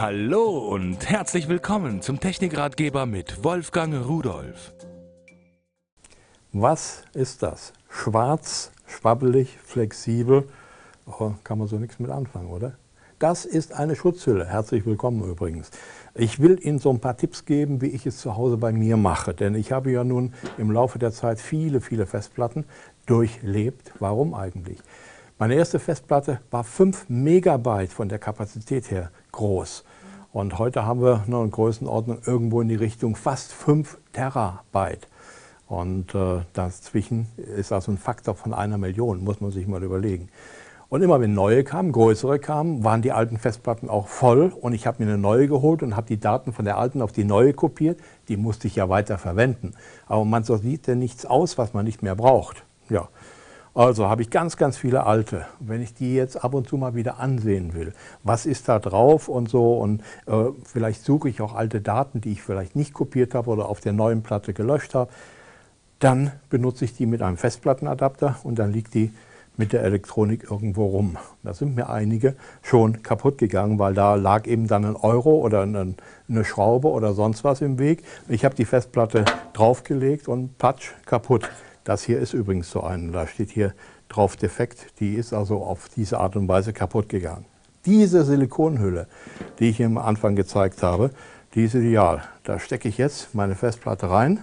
Hallo und herzlich willkommen zum Technikratgeber mit Wolfgang Rudolf. Was ist das? Schwarz, schwabbelig, flexibel, oh, kann man so nichts mit anfangen, oder? Das ist eine Schutzhülle. Herzlich willkommen übrigens. Ich will Ihnen so ein paar Tipps geben, wie ich es zu Hause bei mir mache. Denn ich habe ja nun im Laufe der Zeit viele, viele Festplatten durchlebt. Warum eigentlich? Meine erste Festplatte war 5 Megabyte von der Kapazität her groß. Und heute haben wir eine Größenordnung irgendwo in die Richtung fast 5 Terabyte. Und äh, dazwischen ist also ein Faktor von einer Million, muss man sich mal überlegen. Und immer wenn neue kamen, größere kamen, waren die alten Festplatten auch voll und ich habe mir eine neue geholt und habe die Daten von der alten auf die neue kopiert. Die musste ich ja weiter verwenden. Aber man sieht ja nichts aus, was man nicht mehr braucht. Ja, also habe ich ganz, ganz viele alte. Wenn ich die jetzt ab und zu mal wieder ansehen will, was ist da drauf und so und äh, vielleicht suche ich auch alte Daten, die ich vielleicht nicht kopiert habe oder auf der neuen Platte gelöscht habe, dann benutze ich die mit einem Festplattenadapter und dann liegt die mit der Elektronik irgendwo rum. Da sind mir einige schon kaputt gegangen, weil da lag eben dann ein Euro oder eine, eine Schraube oder sonst was im Weg. Ich habe die Festplatte draufgelegt und patsch, kaputt. Das hier ist übrigens so eine, da steht hier drauf defekt, die ist also auf diese Art und Weise kaputt gegangen. Diese Silikonhülle, die ich am Anfang gezeigt habe, die ist ideal. Da stecke ich jetzt meine Festplatte rein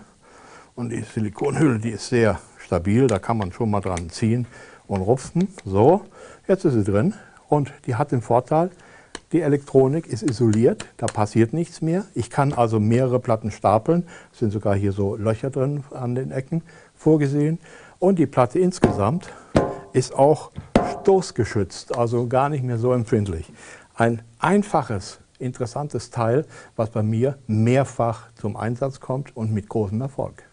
und die Silikonhülle, die ist sehr stabil, da kann man schon mal dran ziehen und rupfen. So, jetzt ist sie drin und die hat den Vorteil, die Elektronik ist isoliert, da passiert nichts mehr. Ich kann also mehrere Platten stapeln, es sind sogar hier so Löcher drin an den Ecken vorgesehen. Und die Platte insgesamt ist auch stoßgeschützt, also gar nicht mehr so empfindlich. Ein einfaches, interessantes Teil, was bei mir mehrfach zum Einsatz kommt und mit großem Erfolg.